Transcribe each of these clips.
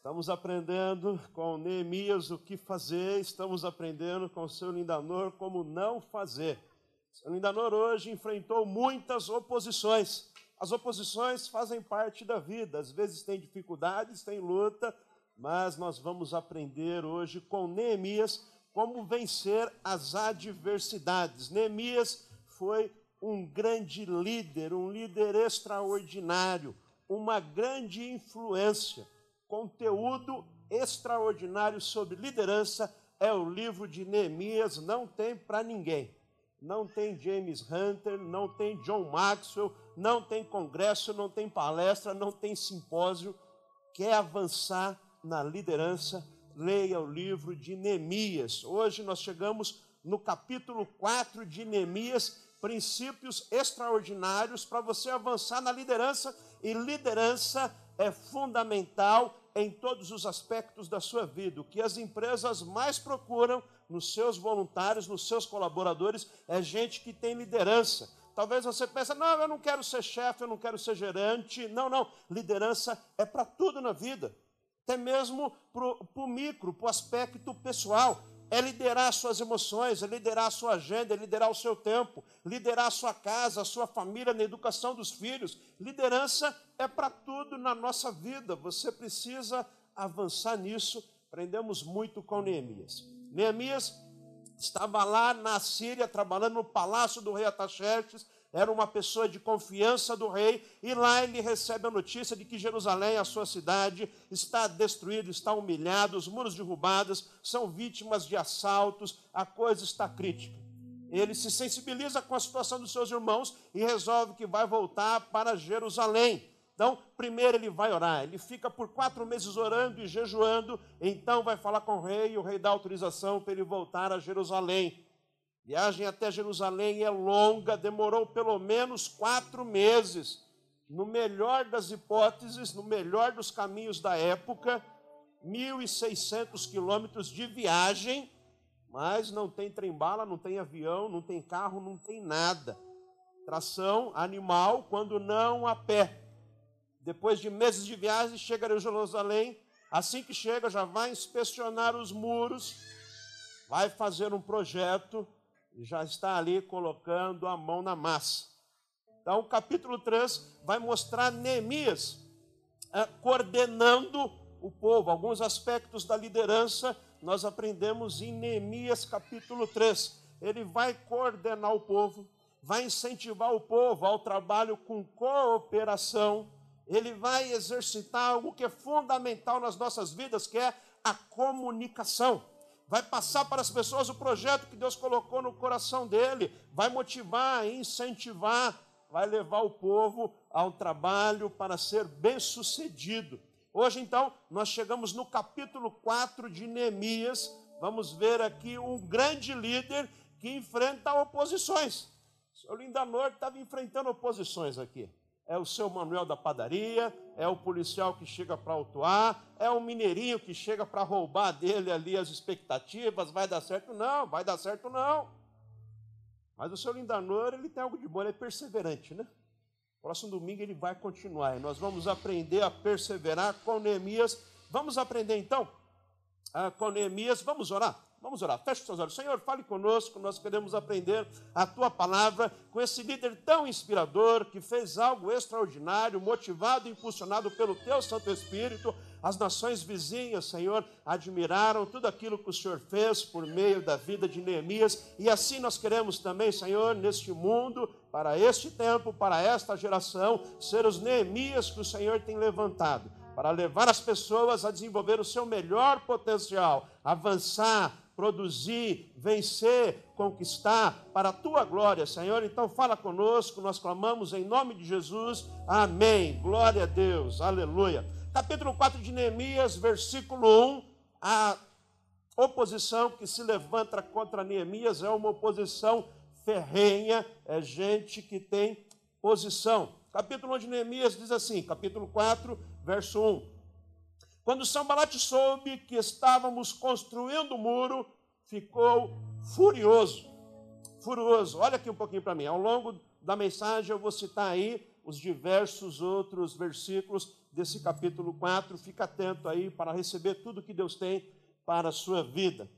Estamos aprendendo com Neemias o que fazer, estamos aprendendo com o seu Lindanor como não fazer. O seu Lindanor hoje enfrentou muitas oposições. As oposições fazem parte da vida, às vezes tem dificuldades, tem luta, mas nós vamos aprender hoje com Neemias como vencer as adversidades. Neemias foi um grande líder, um líder extraordinário, uma grande influência conteúdo extraordinário sobre liderança é o livro de Neemias, não tem para ninguém. Não tem James Hunter, não tem John Maxwell, não tem congresso, não tem palestra, não tem simpósio. Quer avançar na liderança? Leia o livro de Neemias. Hoje nós chegamos no capítulo 4 de Neemias, princípios extraordinários para você avançar na liderança, e liderança é fundamental em todos os aspectos da sua vida. O que as empresas mais procuram nos seus voluntários, nos seus colaboradores, é gente que tem liderança. Talvez você pense, não, eu não quero ser chefe, eu não quero ser gerente. Não, não. Liderança é para tudo na vida. Até mesmo para o micro, para o aspecto pessoal é liderar suas emoções, é liderar sua agenda, é liderar o seu tempo, liderar sua casa, a sua família, na educação dos filhos. Liderança é para tudo na nossa vida. Você precisa avançar nisso. Aprendemos muito com Neemias. Neemias estava lá na Síria, trabalhando no palácio do rei Ataxerxes, era uma pessoa de confiança do rei, e lá ele recebe a notícia de que Jerusalém, a sua cidade, está destruída, está humilhada, os muros derrubados, são vítimas de assaltos, a coisa está crítica. Ele se sensibiliza com a situação dos seus irmãos e resolve que vai voltar para Jerusalém. Então, primeiro ele vai orar, ele fica por quatro meses orando e jejuando, então vai falar com o rei, e o rei dá autorização para ele voltar a Jerusalém. Viagem até Jerusalém é longa, demorou pelo menos quatro meses. No melhor das hipóteses, no melhor dos caminhos da época, 1.600 quilômetros de viagem, mas não tem trem-bala, não tem avião, não tem carro, não tem nada. Tração animal, quando não a pé. Depois de meses de viagem, chega a Jerusalém. Assim que chega, já vai inspecionar os muros, vai fazer um projeto já está ali colocando a mão na massa. Então, o capítulo 3 vai mostrar Neemias eh, coordenando o povo. Alguns aspectos da liderança nós aprendemos em Neemias, capítulo 3. Ele vai coordenar o povo, vai incentivar o povo ao trabalho com cooperação. Ele vai exercitar algo que é fundamental nas nossas vidas, que é a comunicação vai passar para as pessoas o projeto que Deus colocou no coração dele, vai motivar, incentivar, vai levar o povo ao trabalho para ser bem-sucedido. Hoje, então, nós chegamos no capítulo 4 de Neemias. Vamos ver aqui um grande líder que enfrenta oposições. O senhor Lindanor estava enfrentando oposições aqui é o seu Manuel da padaria, é o policial que chega para autuar, é o mineirinho que chega para roubar dele ali as expectativas, vai dar certo? Não, vai dar certo não. Mas o seu Lindanor, ele tem algo de bom, ele é perseverante, né? Próximo domingo ele vai continuar e nós vamos aprender a perseverar com Neemias. Vamos aprender então ah, com Neemias, vamos orar? Vamos orar. Feche os seus olhos. Senhor, fale conosco. Nós queremos aprender a tua palavra com esse líder tão inspirador que fez algo extraordinário, motivado e impulsionado pelo teu Santo Espírito. As nações vizinhas, Senhor, admiraram tudo aquilo que o Senhor fez por meio da vida de Neemias. E assim nós queremos também, Senhor, neste mundo, para este tempo, para esta geração, ser os Neemias que o Senhor tem levantado para levar as pessoas a desenvolver o seu melhor potencial, avançar, produzir, vencer, conquistar para a tua glória, Senhor. Então fala conosco, nós clamamos em nome de Jesus. Amém. Glória a Deus. Aleluia. Capítulo 4 de Neemias, versículo 1. A oposição que se levanta contra Neemias é uma oposição ferrenha, é gente que tem posição. Capítulo 1 de Neemias diz assim, capítulo 4, verso 1. Quando Sambalat soube que estávamos construindo o muro, ficou furioso. Furioso. Olha aqui um pouquinho para mim. Ao longo da mensagem eu vou citar aí os diversos outros versículos desse capítulo 4. Fica atento aí para receber tudo que Deus tem para a sua vida.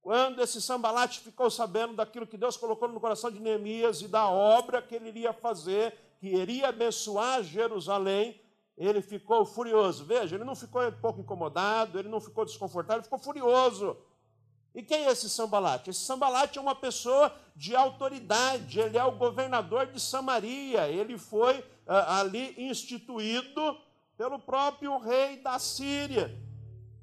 Quando esse sambalate ficou sabendo daquilo que Deus colocou no coração de Neemias e da obra que ele iria fazer, que iria abençoar Jerusalém, ele ficou furioso. Veja, ele não ficou um pouco incomodado, ele não ficou desconfortável, ele ficou furioso. E quem é esse Sambalate? Esse Sambalate é uma pessoa de autoridade, ele é o governador de Samaria, ele foi ah, ali instituído pelo próprio rei da Síria.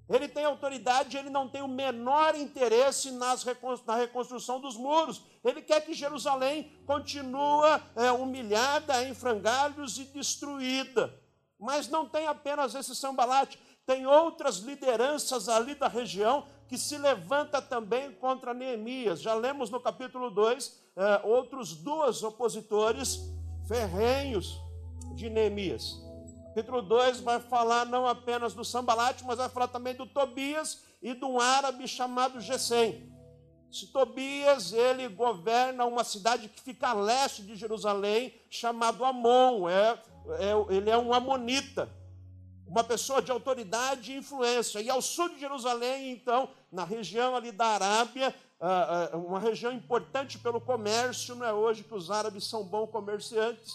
Ele tem autoridade, ele não tem o menor interesse nas, na reconstrução dos muros. Ele quer que Jerusalém continue é, humilhada, em frangalhos e destruída. Mas não tem apenas esse Sambalate, tem outras lideranças ali da região que se levanta também contra Neemias. Já lemos no capítulo 2 eh, outros dois opositores ferrenhos de Neemias. Capítulo 2 vai falar não apenas do Sambalate, mas vai falar também do Tobias e de um árabe chamado Gesem. Esse Tobias, ele governa uma cidade que fica a leste de Jerusalém, chamado Amon. É, é, ele é um amonita uma pessoa de autoridade e influência. E ao sul de Jerusalém, então, na região ali da Arábia, ah, ah, uma região importante pelo comércio, não é hoje que os árabes são bons comerciantes,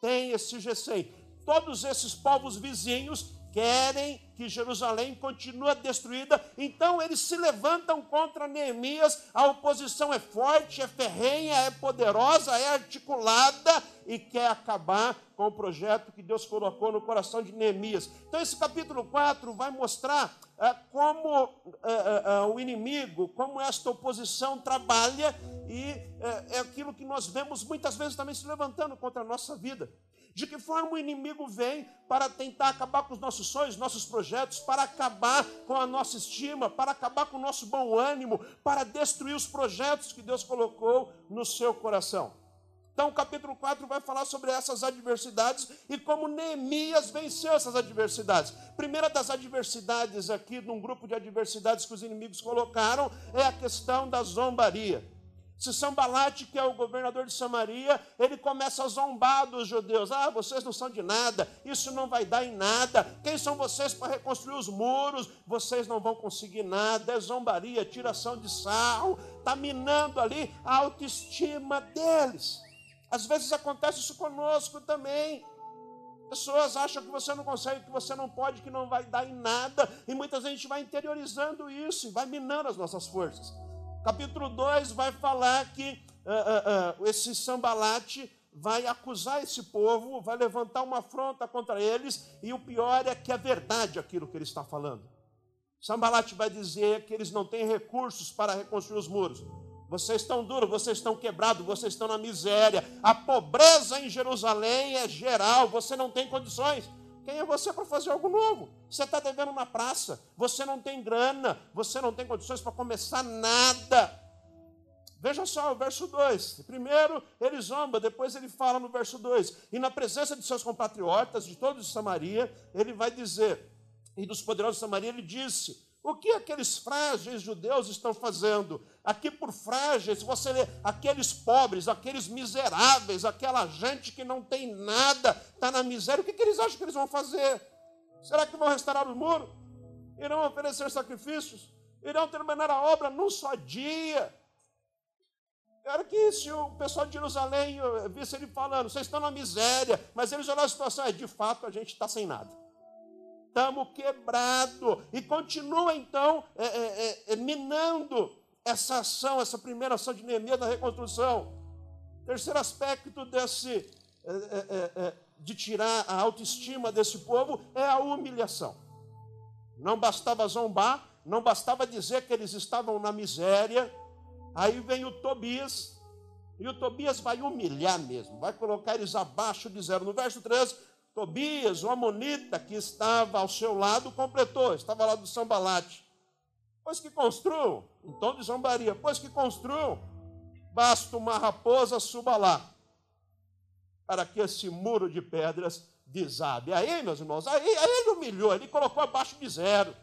tem esse Gesem. Todos esses povos vizinhos querem que Jerusalém continue destruída, então eles se levantam contra Neemias. A oposição é forte, é ferrenha, é poderosa, é articulada e quer acabar com o projeto que Deus colocou no coração de Neemias. Então, esse capítulo 4 vai mostrar é, como é, é, o inimigo, como esta oposição trabalha e é aquilo que nós vemos muitas vezes também se levantando contra a nossa vida. De que forma o inimigo vem para tentar acabar com os nossos sonhos, nossos projetos, para acabar com a nossa estima, para acabar com o nosso bom ânimo, para destruir os projetos que Deus colocou no seu coração. Então, o capítulo 4 vai falar sobre essas adversidades e como Neemias venceu essas adversidades. Primeira das adversidades aqui, num grupo de adversidades que os inimigos colocaram, é a questão da zombaria. Se Sambalate, que é o governador de Samaria, ele começa a zombar dos judeus. Ah, vocês não são de nada, isso não vai dar em nada. Quem são vocês para reconstruir os muros? Vocês não vão conseguir nada. É zombaria, tiração de sarro, está minando ali a autoestima deles. Às vezes acontece isso conosco também. Pessoas acham que você não consegue, que você não pode, que não vai dar em nada, e muitas vezes a gente vai interiorizando isso e vai minando as nossas forças. Capítulo 2 vai falar que uh, uh, uh, esse sambalate vai acusar esse povo, vai levantar uma afronta contra eles, e o pior é que é verdade aquilo que ele está falando. Sambalate vai dizer que eles não têm recursos para reconstruir os muros. Vocês estão duros, vocês estão quebrados, vocês estão na miséria. A pobreza em Jerusalém é geral, você não tem condições. Quem é você para fazer algo novo? Você está devendo na praça, você não tem grana, você não tem condições para começar nada. Veja só o verso 2. Primeiro ele zomba, depois ele fala no verso 2. E na presença de seus compatriotas, de todos de Samaria, ele vai dizer, e dos poderosos de Samaria, ele disse: o que aqueles frágeis judeus estão fazendo? Aqui por frágeis, você lê aqueles pobres, aqueles miseráveis, aquela gente que não tem nada, está na miséria, o que, que eles acham que eles vão fazer? Será que vão restaurar o muro? Irão oferecer sacrifícios? Irão terminar a obra num só dia? Era que se o pessoal de Jerusalém visse ele falando, vocês estão na miséria, mas eles olharam a situação, é de fato a gente está sem nada estamos quebrados. E continua então é, é, é, é, minando essa ação, essa primeira ação de Neemias da reconstrução. Terceiro aspecto desse, é, de tirar a autoestima desse povo é a humilhação. Não bastava zombar, não bastava dizer que eles estavam na miséria. Aí vem o Tobias, e o Tobias vai humilhar mesmo, vai colocar eles abaixo de zero. No verso 13, Tobias, o amonita que estava ao seu lado, completou, estava lá do Sambalate. Pois que construam, em tom de zombaria, pois que construam, basta uma raposa suba lá, para que esse muro de pedras desabe. Aí, meus irmãos, aí, aí ele humilhou, ele colocou abaixo de zero.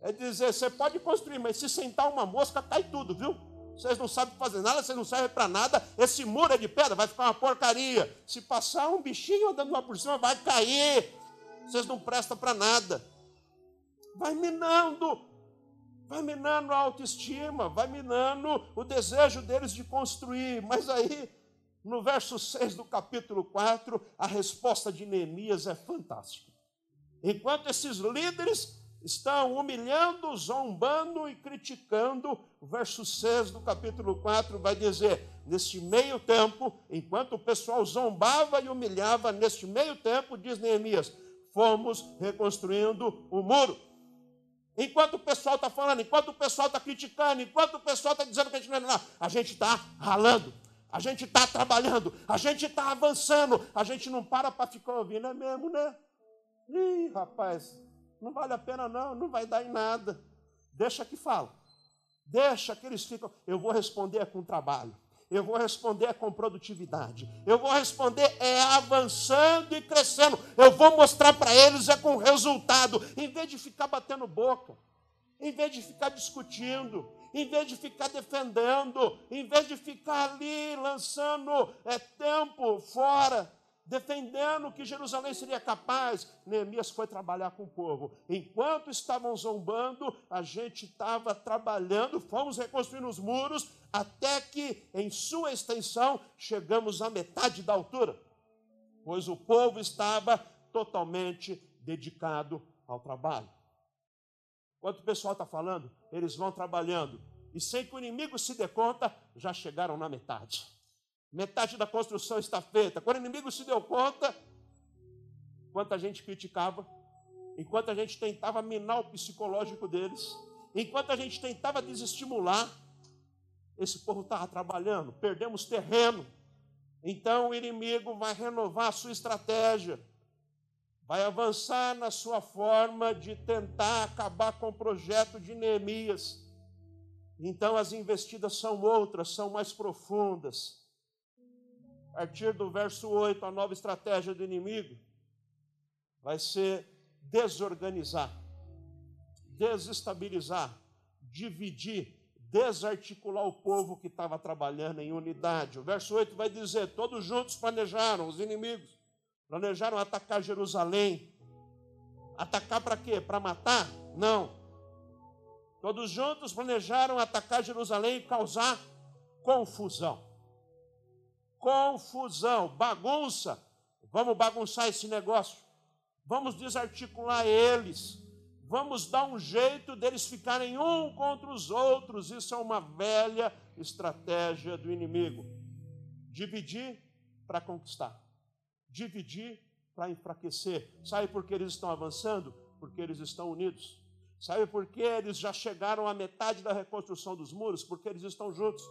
É dizer, você pode construir, mas se sentar uma mosca, cai tudo, viu? Vocês não sabem fazer nada, vocês não servem para nada. Esse muro é de pedra, vai ficar uma porcaria. Se passar um bichinho andando lá por cima, vai cair. Vocês não prestam para nada. Vai minando, vai minando a autoestima, vai minando o desejo deles de construir. Mas aí, no verso 6 do capítulo 4, a resposta de Neemias é fantástica. Enquanto esses líderes estão humilhando, zombando e criticando. O verso 6 do capítulo 4 vai dizer: Neste meio tempo, enquanto o pessoal zombava e humilhava, neste meio tempo, diz Neemias, fomos reconstruindo o muro. Enquanto o pessoal está falando, enquanto o pessoal está criticando, enquanto o pessoal está dizendo que a gente não é nada, a gente está ralando, a gente está trabalhando, a gente está avançando, a gente não para para ficar ouvindo, é mesmo, né? Ih, rapaz, não vale a pena, não, não vai dar em nada. Deixa que fala. Deixa que eles ficam. Eu vou responder com trabalho. Eu vou responder com produtividade. Eu vou responder é avançando e crescendo. Eu vou mostrar para eles é com resultado. Em vez de ficar batendo boca, em vez de ficar discutindo, em vez de ficar defendendo, em vez de ficar ali lançando é, tempo fora, defendendo que Jerusalém seria capaz, Neemias foi trabalhar com o povo. Enquanto estavam zombando, a gente estava trabalhando, fomos reconstruindo os muros, até que, em sua extensão, chegamos à metade da altura, pois o povo estava totalmente dedicado ao trabalho. Enquanto o pessoal está falando, eles vão trabalhando, e sem que o inimigo se dê conta, já chegaram na metade. Metade da construção está feita. Quando o inimigo se deu conta, enquanto a gente criticava, enquanto a gente tentava minar o psicológico deles, enquanto a gente tentava desestimular, esse povo estava trabalhando, perdemos terreno. Então o inimigo vai renovar a sua estratégia, vai avançar na sua forma de tentar acabar com o projeto de Neemias. Então as investidas são outras, são mais profundas partir do verso 8, a nova estratégia do inimigo vai ser desorganizar, desestabilizar, dividir, desarticular o povo que estava trabalhando em unidade. O verso 8 vai dizer: todos juntos planejaram, os inimigos, planejaram atacar Jerusalém. Atacar para quê? Para matar? Não. Todos juntos planejaram atacar Jerusalém e causar confusão confusão, bagunça. Vamos bagunçar esse negócio. Vamos desarticular eles. Vamos dar um jeito deles ficarem um contra os outros. Isso é uma velha estratégia do inimigo. Dividir para conquistar. Dividir para enfraquecer. Sabe por que eles estão avançando? Porque eles estão unidos. Sabe por que eles já chegaram à metade da reconstrução dos muros? Porque eles estão juntos.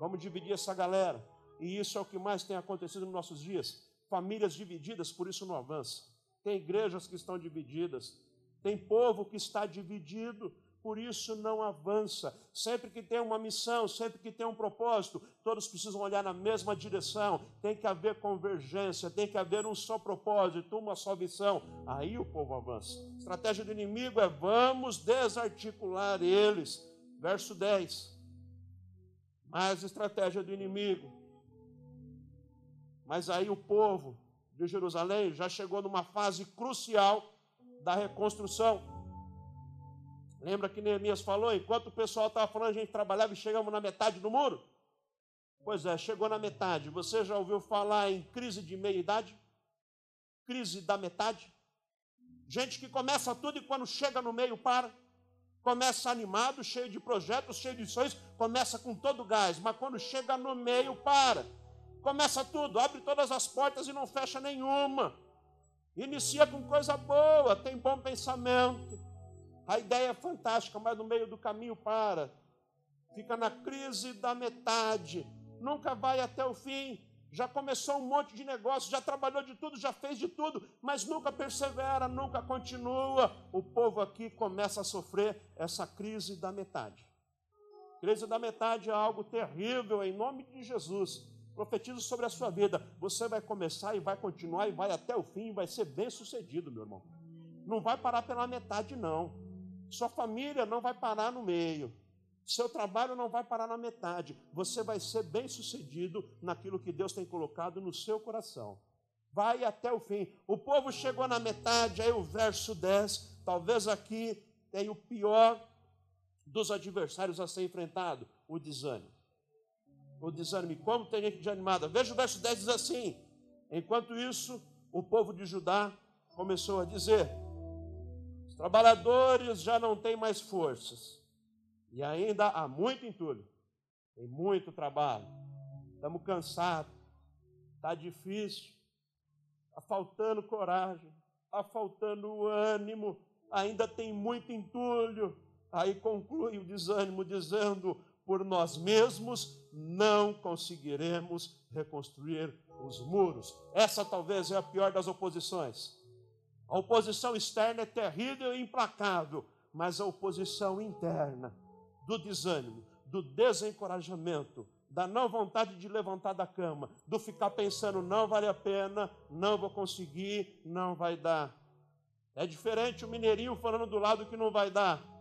Vamos dividir essa galera. E isso é o que mais tem acontecido nos nossos dias. Famílias divididas, por isso não avança. Tem igrejas que estão divididas. Tem povo que está dividido, por isso não avança. Sempre que tem uma missão, sempre que tem um propósito, todos precisam olhar na mesma direção. Tem que haver convergência, tem que haver um só propósito, uma só missão. Aí o povo avança. A estratégia do inimigo é vamos desarticular eles. Verso 10. Mas estratégia do inimigo mas aí o povo de Jerusalém já chegou numa fase crucial da reconstrução. Lembra que Neemias falou? Enquanto o pessoal estava falando, a gente trabalhava e chegamos na metade do muro? Pois é, chegou na metade. Você já ouviu falar em crise de meia-idade? Crise da metade? Gente que começa tudo e quando chega no meio para. Começa animado, cheio de projetos, cheio de sonhos, começa com todo gás, mas quando chega no meio para. Começa tudo, abre todas as portas e não fecha nenhuma. Inicia com coisa boa, tem bom pensamento. A ideia é fantástica, mas no meio do caminho para. Fica na crise da metade. Nunca vai até o fim. Já começou um monte de negócio, já trabalhou de tudo, já fez de tudo, mas nunca persevera, nunca continua. O povo aqui começa a sofrer essa crise da metade. Crise da metade é algo terrível em nome de Jesus. Profetizo sobre a sua vida. Você vai começar e vai continuar e vai até o fim e vai ser bem sucedido, meu irmão. Não vai parar pela metade, não. Sua família não vai parar no meio. Seu trabalho não vai parar na metade. Você vai ser bem sucedido naquilo que Deus tem colocado no seu coração. Vai até o fim. O povo chegou na metade, aí o verso 10. Talvez aqui tenha o pior dos adversários a ser enfrentado: o desânimo. O desânimo. Como tem gente desanimada? Veja o verso 10 diz assim: Enquanto isso, o povo de Judá começou a dizer: Os trabalhadores já não têm mais forças e ainda há muito entulho, tem muito trabalho. Estamos cansados, está difícil, está faltando coragem, está faltando ânimo, ainda tem muito entulho. Aí conclui o desânimo dizendo: por nós mesmos não conseguiremos reconstruir os muros. Essa talvez é a pior das oposições. A oposição externa é terrível e implacável, mas a oposição interna do desânimo, do desencorajamento, da não vontade de levantar da cama, do ficar pensando não vale a pena, não vou conseguir, não vai dar. É diferente o mineirinho falando do lado que não vai dar.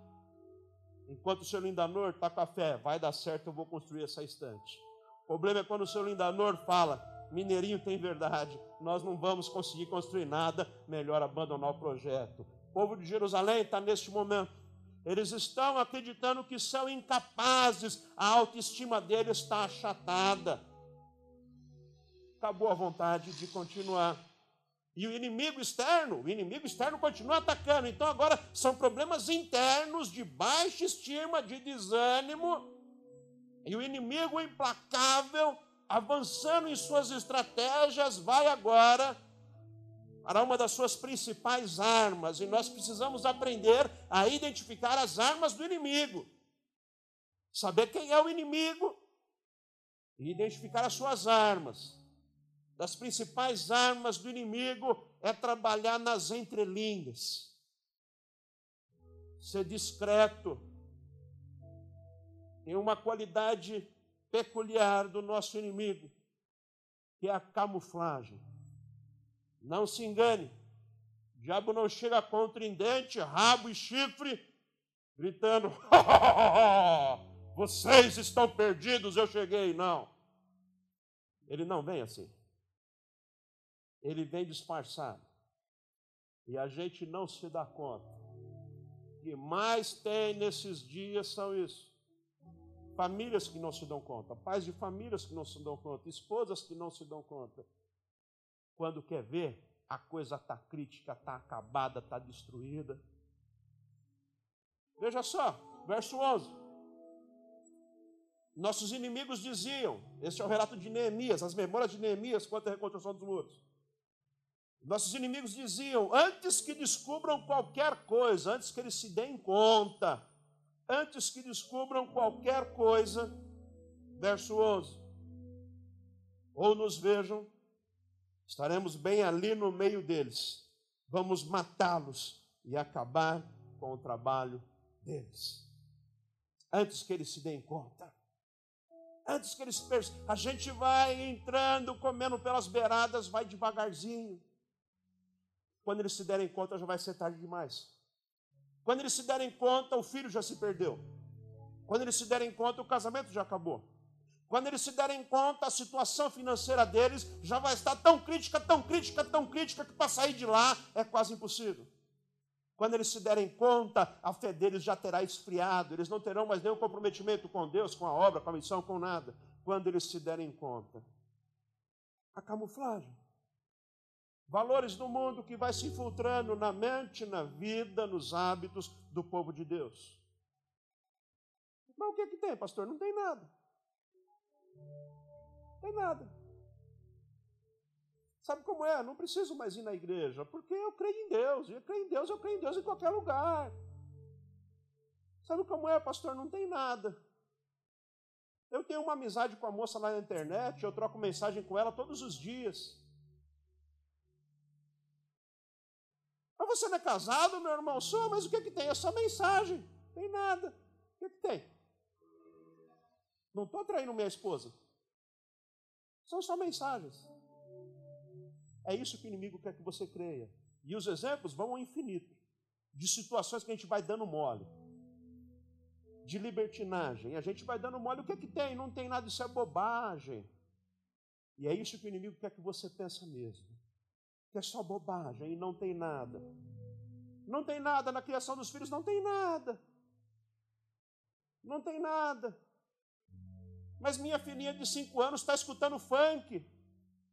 Enquanto o seu lindanor está com a fé, vai dar certo, eu vou construir essa estante. O problema é quando o seu lindanor fala, mineirinho tem verdade, nós não vamos conseguir construir nada, melhor abandonar o projeto. O povo de Jerusalém está neste momento eles estão acreditando que são incapazes, a autoestima deles está achatada. Acabou a vontade de continuar. E o inimigo externo, o inimigo externo continua atacando. Então agora são problemas internos de baixa estima, de desânimo. E o inimigo implacável, avançando em suas estratégias, vai agora para uma das suas principais armas, e nós precisamos aprender a identificar as armas do inimigo, saber quem é o inimigo e identificar as suas armas. Das principais armas do inimigo é trabalhar nas entrelinhas, ser discreto. Tem uma qualidade peculiar do nosso inimigo, que é a camuflagem. Não se engane. O diabo não chega contundente, rabo e chifre, gritando: Vocês estão perdidos, eu cheguei. Não. Ele não vem assim. Ele vem disfarçado. E a gente não se dá conta. O que mais tem nesses dias são isso. Famílias que não se dão conta, pais de famílias que não se dão conta, esposas que não se dão conta, quando quer ver, a coisa está crítica, está acabada, está destruída. Veja só, verso 11. Nossos inimigos diziam, este é o relato de Neemias, as memórias de Neemias quanto à reconstrução dos muros. Nossos inimigos diziam: antes que descubram qualquer coisa, antes que eles se deem conta, antes que descubram qualquer coisa, verso 11, ou nos vejam Estaremos bem ali no meio deles. Vamos matá-los e acabar com o trabalho deles. Antes que eles se deem conta. Antes que eles percebam. A gente vai entrando, comendo pelas beiradas, vai devagarzinho. Quando eles se derem conta, já vai ser tarde demais. Quando eles se derem conta, o filho já se perdeu. Quando eles se derem conta, o casamento já acabou. Quando eles se derem conta, a situação financeira deles já vai estar tão crítica, tão crítica, tão crítica, que para sair de lá é quase impossível. Quando eles se derem conta, a fé deles já terá esfriado, eles não terão mais nenhum comprometimento com Deus, com a obra, com a missão, com nada. Quando eles se derem conta. A camuflagem. Valores do mundo que vai se infiltrando na mente, na vida, nos hábitos do povo de Deus. Mas o que, é que tem, pastor? Não tem nada. Tem nada. Sabe como é? Não preciso mais ir na igreja, porque eu creio em Deus. Eu creio em Deus, eu creio em Deus em qualquer lugar. Sabe como é, pastor? Não tem nada. Eu tenho uma amizade com a moça lá na internet, eu troco mensagem com ela todos os dias. Você não é casado, meu irmão? Sou, mas o que, é que tem? É só mensagem. Tem nada. O que, é que tem? Não estou traindo minha esposa. São só mensagens. É isso que o inimigo quer que você creia. E os exemplos vão ao infinito de situações que a gente vai dando mole. de libertinagem. A gente vai dando mole, o que é que tem? Não tem nada, isso é bobagem. E é isso que o inimigo quer que você pense mesmo. Que é só bobagem e não tem nada. Não tem nada na criação dos filhos, não tem nada. Não tem nada. Mas minha filhinha de cinco anos está escutando funk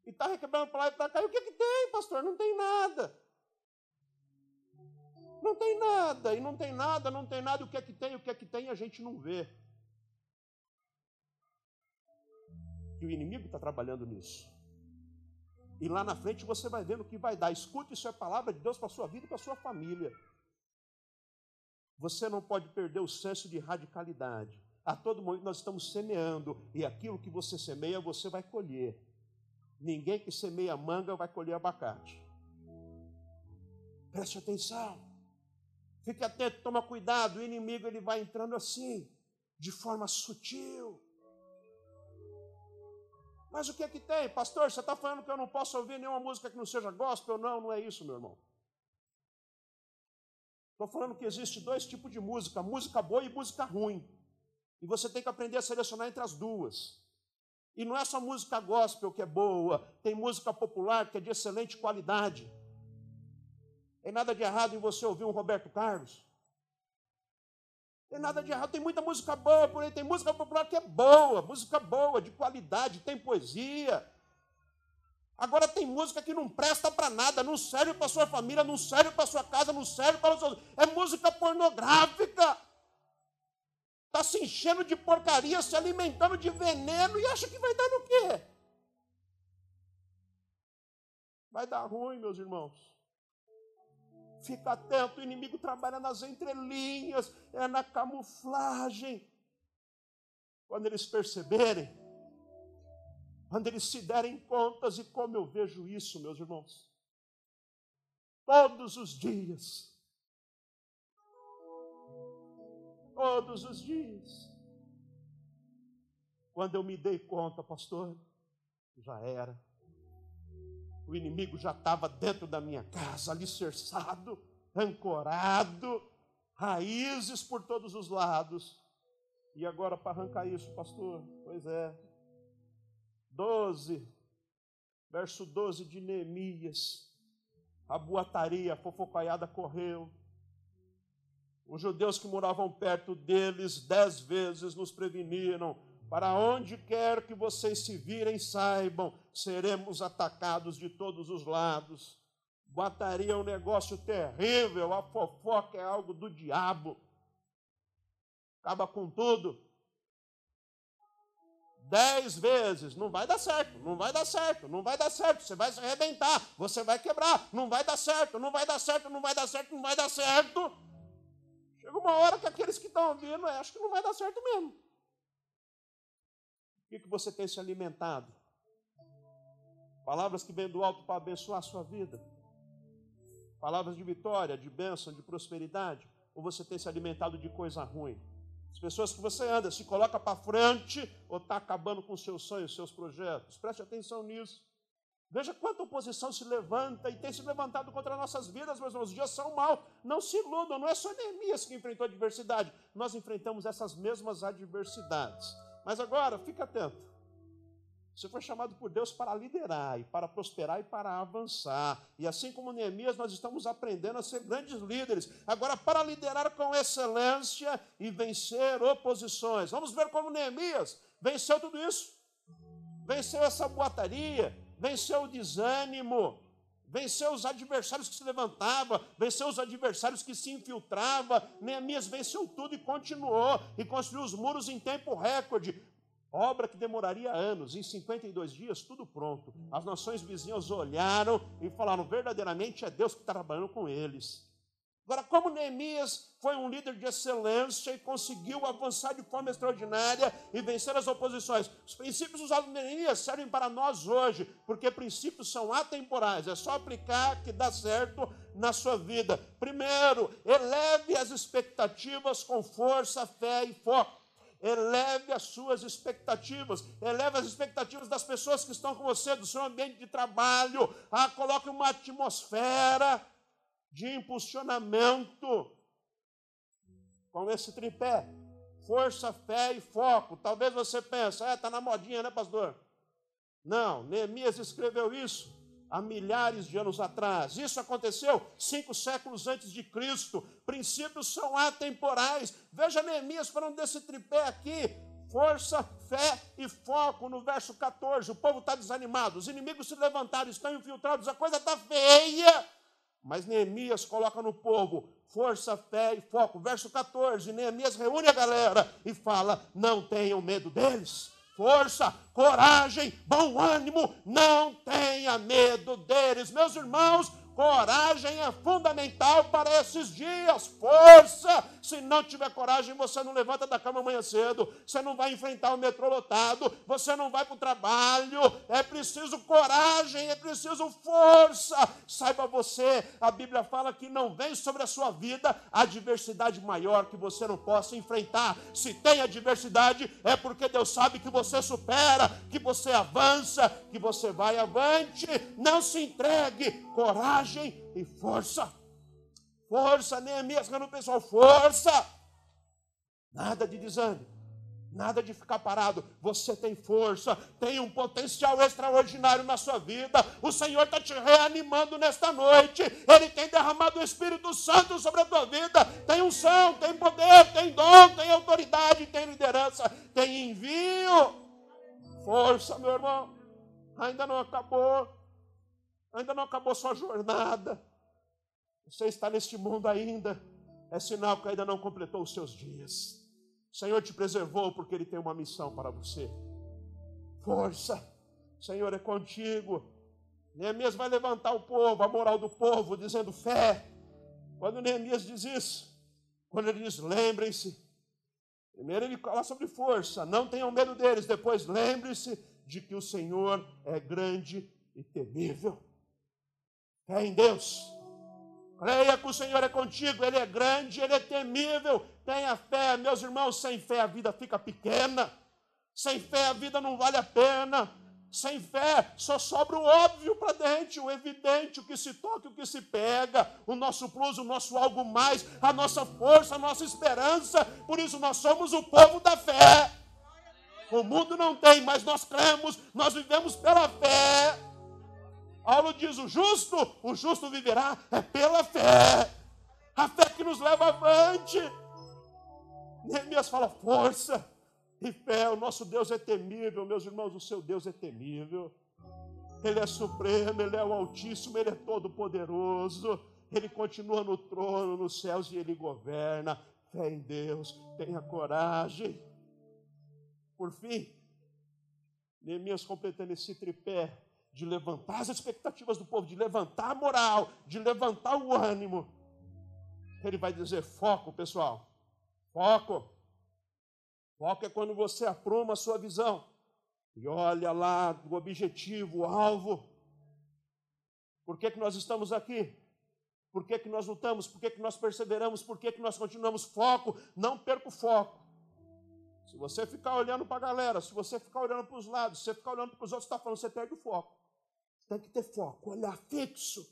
e está requebrando para lá e para cá. E o que, que tem, pastor? Não tem nada. Não tem nada, e não tem nada, não tem nada. O que é que tem, o que é que tem, a gente não vê. E o inimigo está trabalhando nisso. E lá na frente você vai vendo o que vai dar. Escute, isso é a palavra de Deus para a sua vida e para a sua família. Você não pode perder o senso de radicalidade. A todo momento nós estamos semeando, e aquilo que você semeia, você vai colher. Ninguém que semeia manga vai colher abacate. Preste atenção. Fique atento, toma cuidado. O inimigo ele vai entrando assim, de forma sutil. Mas o que é que tem? Pastor, você está falando que eu não posso ouvir nenhuma música que não seja gospel? Não, não é isso, meu irmão. Estou falando que existe dois tipos de música, música boa e música ruim. E você tem que aprender a selecionar entre as duas. E não é só música gospel que é boa, tem música popular que é de excelente qualidade. Tem nada de errado em você ouvir um Roberto Carlos. Tem nada de errado, tem muita música boa por aí, tem música popular que é boa, música boa, de qualidade, tem poesia. Agora tem música que não presta para nada, não serve para sua família, não serve para sua casa, não serve para os seus. É música pornográfica. Está se enchendo de porcaria, se alimentando de veneno e acha que vai dar no quê? Vai dar ruim, meus irmãos. Fica atento, o inimigo trabalha nas entrelinhas, é na camuflagem. Quando eles perceberem, quando eles se derem contas, e como eu vejo isso, meus irmãos, todos os dias, todos os dias, quando eu me dei conta, pastor, já era o inimigo já estava dentro da minha casa, alicerçado, ancorado, raízes por todos os lados. E agora, para arrancar isso, pastor? Pois é. 12, verso 12 de Neemias. A boataria, a fofocaiada correu. Os judeus que moravam perto deles dez vezes nos preveniram para onde quer que vocês se virem, saibam, seremos atacados de todos os lados. Botaria é um negócio terrível, a fofoca é algo do diabo. Acaba com tudo. Dez vezes, não vai dar certo, não vai dar certo, não vai dar certo, você vai se arrebentar, você vai quebrar, não vai dar certo, não vai dar certo, não vai dar certo, não vai dar certo. Chega uma hora que aqueles que estão ouvindo acham que não vai dar certo mesmo que, que você tem se alimentado? Palavras que vêm do alto para abençoar a sua vida? Palavras de vitória, de bênção, de prosperidade? Ou você tem se alimentado de coisa ruim? As pessoas que você anda, se coloca para frente ou está acabando com seus sonhos, seus projetos? Preste atenção nisso. Veja quanta oposição se levanta e tem se levantado contra nossas vidas, irmãos. Os dias são maus. Não se iludam, não é só Neemias que enfrentou adversidade. Nós enfrentamos essas mesmas adversidades. Mas agora, fica atento. Você foi chamado por Deus para liderar e para prosperar e para avançar. E assim como Neemias, nós estamos aprendendo a ser grandes líderes. Agora, para liderar com excelência e vencer oposições. Vamos ver como Neemias venceu tudo isso. Venceu essa boataria, venceu o desânimo, venceu os adversários que se levantavam, venceu os adversários que se infiltravam. Neemias venceu tudo e continuou, e construiu os muros em tempo recorde. Obra que demoraria anos, em 52 dias, tudo pronto. As nações vizinhas olharam e falaram: verdadeiramente é Deus que está trabalhando com eles. Agora, como Neemias foi um líder de excelência e conseguiu avançar de forma extraordinária e vencer as oposições, os princípios usados por Neemias servem para nós hoje, porque princípios são atemporais, é só aplicar que dá certo na sua vida. Primeiro, eleve as expectativas com força, fé e foco. Eleve as suas expectativas, eleve as expectativas das pessoas que estão com você, do seu ambiente de trabalho. Ah, coloque uma atmosfera de impulsionamento com esse tripé. força, fé e foco. Talvez você pense, é, está na modinha, né, pastor? Não, Neemias escreveu isso há milhares de anos atrás. Isso aconteceu cinco séculos antes de Cristo. Princípios são atemporais. Veja Neemias falando desse tripé aqui. Força, fé e foco no verso 14. O povo está desanimado, os inimigos se levantaram, estão infiltrados, a coisa está feia. Mas Neemias coloca no povo força, fé e foco. Verso 14, Neemias reúne a galera e fala: não tenham medo deles. Força, coragem, bom ânimo, não tenha medo deles. Meus irmãos, Coragem é fundamental para esses dias. Força! Se não tiver coragem, você não levanta da cama amanhã cedo. Você não vai enfrentar o metrô lotado. Você não vai para o trabalho. É preciso coragem, é preciso força. Saiba você, a Bíblia fala que não vem sobre a sua vida adversidade maior que você não possa enfrentar. Se tem adversidade, é porque Deus sabe que você supera, que você avança, que você vai avante. Não se entregue. Coragem coragem e força. Força, Neemias, no pessoal, força. Nada de desânimo, nada de ficar parado. Você tem força, tem um potencial extraordinário na sua vida. O Senhor está te reanimando nesta noite. Ele tem derramado o Espírito Santo sobre a tua vida. Tem unção, tem poder, tem dom, tem autoridade, tem liderança, tem envio. Força, meu irmão. Ainda não acabou. Ainda não acabou sua jornada. Você está neste mundo ainda. É sinal que ainda não completou os seus dias. O Senhor te preservou porque Ele tem uma missão para você. Força. O Senhor é contigo. Neemias vai levantar o povo, a moral do povo, dizendo fé. Quando Neemias diz isso, quando ele diz lembrem-se, primeiro ele fala sobre força, não tenham medo deles. Depois lembre-se de que o Senhor é grande e temível. Fé em Deus. Creia que o Senhor é contigo, Ele é grande, Ele é temível. Tenha fé, meus irmãos, sem fé a vida fica pequena. Sem fé a vida não vale a pena. Sem fé só sobra o óbvio para dentro, o evidente, o que se toca, o que se pega, o nosso plus, o nosso algo mais, a nossa força, a nossa esperança. Por isso nós somos o povo da fé. O mundo não tem, mas nós cremos, nós vivemos pela fé. Paulo diz: o justo, o justo viverá é pela fé. A fé que nos leva avante. Neemias fala: força e fé. O nosso Deus é temível, meus irmãos. O seu Deus é temível. Ele é supremo, ele é o Altíssimo, ele é todo-poderoso. Ele continua no trono, nos céus e ele governa. Fé em Deus, tenha coragem. Por fim, Neemias completando esse tripé de levantar as expectativas do povo, de levantar a moral, de levantar o ânimo. Ele vai dizer: foco, pessoal. Foco. Foco é quando você apruma a sua visão e olha lá o objetivo, o alvo. Por que, que nós estamos aqui? Por que, que nós lutamos? Por que, que nós perseveramos? Por que, que nós continuamos? Foco, não perca o foco. Se você ficar olhando para a galera, se você ficar olhando para os lados, se você ficar olhando para os outros, está falando, você perde o foco. Tem que ter foco, olhar fixo.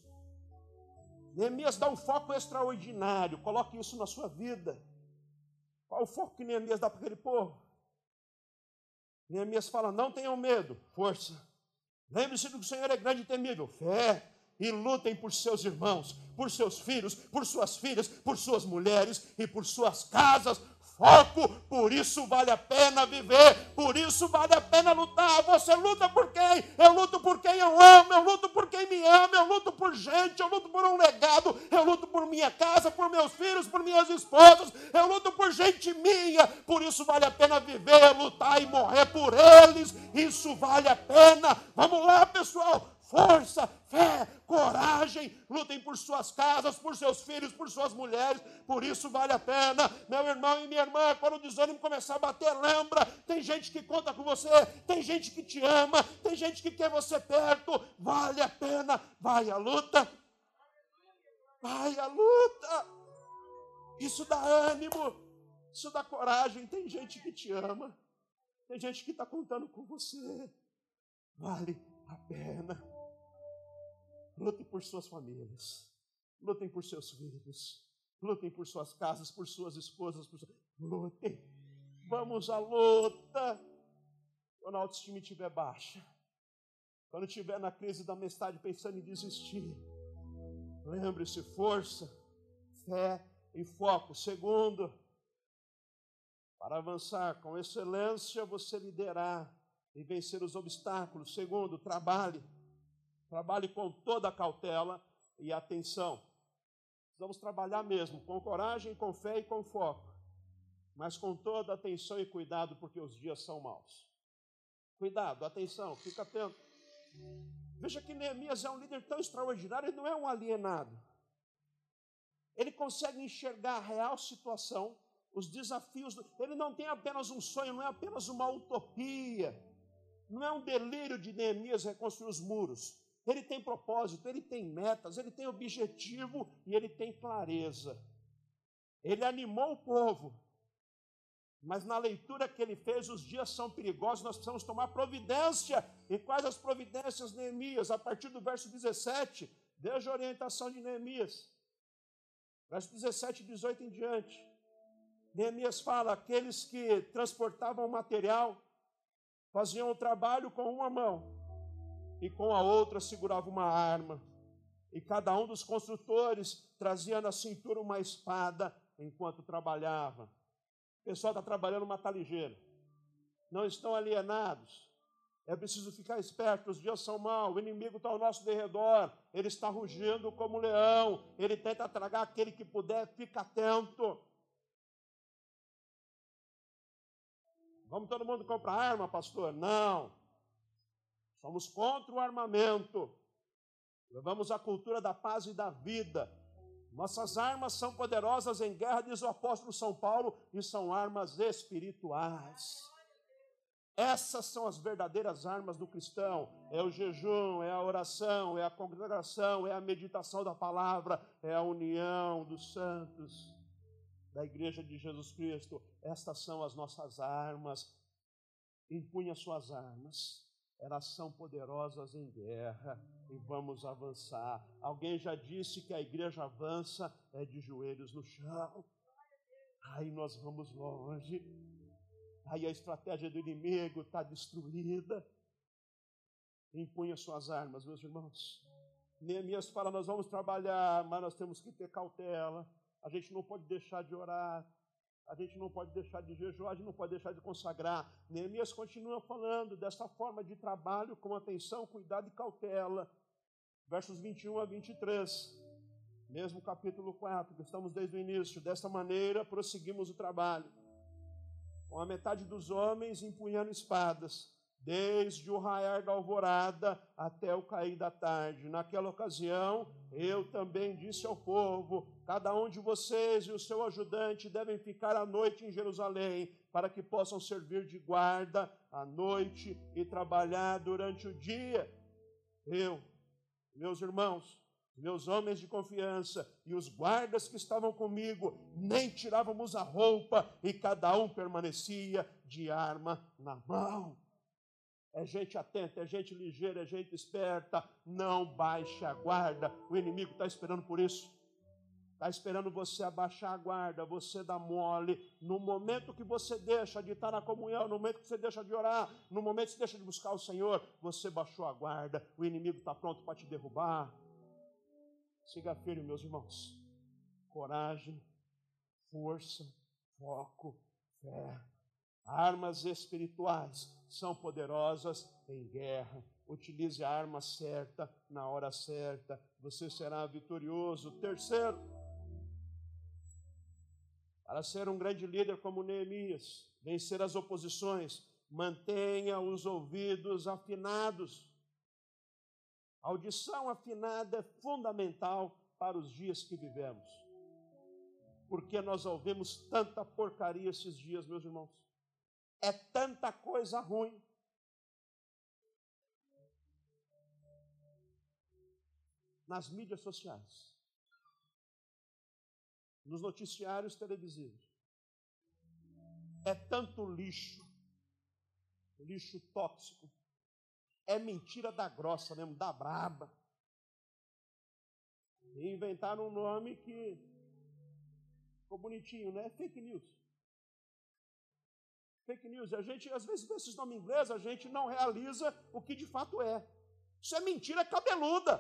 Neemias dá um foco extraordinário. Coloque isso na sua vida. Qual o foco que Neemias dá para aquele povo? Neemias fala: não tenham medo, força. Lembre-se do que o Senhor é grande e temível, fé. E lutem por seus irmãos, por seus filhos, por suas filhas, por suas mulheres e por suas casas, foco, por isso vale a pena viver, por isso vale a pena lutar. Você luta por quem? Eu luto por quem eu amo, eu luto por quem me ama, eu luto por gente, eu luto por um legado, eu luto por minha casa, por meus filhos, por minhas esposas, eu luto por gente minha, por isso vale a pena viver, lutar e morrer por eles, isso vale a pena. Vamos lá, pessoal, força, fé, coragem, lutem por suas casas, por seus filhos, por suas mulheres, por isso vale a pena. Meu irmão e minha irmã, quando o desânimo começar a bater, lembra: tem gente que conta com você, tem gente que te ama, tem gente que quer você perto, vale a pena, vai à luta. Vai à luta. Isso dá ânimo, isso dá coragem. Tem gente que te ama, tem gente que está contando com você. Vale a pena. Lutem por suas famílias. Lutem por seus filhos. Lutem por suas casas, por suas esposas. Por... Lutem. Vamos à luta. Quando a autoestima estiver baixa, quando estiver na crise da metade pensando em desistir, lembre-se: força, fé e foco. Segundo, para avançar com excelência, você liderar e vencer os obstáculos. Segundo, trabalhe. Trabalhe com toda a cautela e atenção. Precisamos trabalhar mesmo, com coragem, com fé e com foco, mas com toda atenção e cuidado, porque os dias são maus. Cuidado, atenção, fica atento. Veja que Neemias é um líder tão extraordinário, ele não é um alienado. Ele consegue enxergar a real situação, os desafios. Ele não tem apenas um sonho, não é apenas uma utopia. Não é um delírio de Neemias reconstruir os muros. Ele tem propósito, ele tem metas, ele tem objetivo e ele tem clareza. Ele animou o povo, mas na leitura que ele fez, os dias são perigosos, nós precisamos tomar providência. E quais as providências, Neemias? A partir do verso 17, veja a orientação de Neemias. Verso 17 e 18 em diante. Neemias fala: aqueles que transportavam material faziam o trabalho com uma mão e com a outra segurava uma arma. E cada um dos construtores trazia na cintura uma espada enquanto trabalhava. O pessoal está trabalhando uma ligeiro. Não estão alienados. É preciso ficar esperto, os dias são maus, o inimigo está ao nosso derredor, ele está rugindo como um leão, ele tenta tragar aquele que puder, fica atento. Vamos todo mundo comprar arma, pastor? Não. Somos contra o armamento. Levamos a cultura da paz e da vida. Nossas armas são poderosas em guerra, diz o apóstolo São Paulo, e são armas espirituais. Essas são as verdadeiras armas do cristão: é o jejum, é a oração, é a congregação, é a meditação da palavra, é a união dos santos da igreja de Jesus Cristo. Estas são as nossas armas. Empunha suas armas elas são poderosas em guerra e vamos avançar. Alguém já disse que a igreja avança é de joelhos no chão. Aí nós vamos longe. Aí a estratégia do inimigo está destruída. Empunha suas armas, meus irmãos. Neemias fala: nós vamos trabalhar, mas nós temos que ter cautela. A gente não pode deixar de orar a gente não pode deixar de jejuar, a gente não pode deixar de consagrar. Neemias continua falando dessa forma de trabalho com atenção, cuidado e cautela. Versos 21 a 23, mesmo capítulo 4, que estamos desde o início. Desta maneira, prosseguimos o trabalho, com a metade dos homens empunhando espadas, desde o raiar da alvorada até o cair da tarde. Naquela ocasião, eu também disse ao povo: cada um de vocês e o seu ajudante devem ficar à noite em Jerusalém, para que possam servir de guarda à noite e trabalhar durante o dia. Eu, meus irmãos, meus homens de confiança e os guardas que estavam comigo, nem tirávamos a roupa e cada um permanecia de arma na mão. É gente atenta, é gente ligeira, é gente esperta. Não baixe a guarda. O inimigo está esperando por isso. Está esperando você abaixar a guarda, você dar mole. No momento que você deixa de estar na comunhão, no momento que você deixa de orar, no momento que você deixa de buscar o Senhor, você baixou a guarda. O inimigo está pronto para te derrubar. Siga firme, meus irmãos. Coragem, força, foco, fé. Armas espirituais são poderosas em guerra. Utilize a arma certa na hora certa. Você será vitorioso. Terceiro, para ser um grande líder como Neemias, vencer as oposições, mantenha os ouvidos afinados. A audição afinada é fundamental para os dias que vivemos. Porque nós ouvimos tanta porcaria esses dias, meus irmãos. É tanta coisa ruim. Nas mídias sociais, nos noticiários televisivos. É tanto lixo, lixo tóxico. É mentira da grossa mesmo, da braba. E inventaram um nome que ficou bonitinho, né? É fake news. Fake news. A gente, às vezes, vê esses nomes em inglês, a gente não realiza o que de fato é. Isso é mentira cabeluda,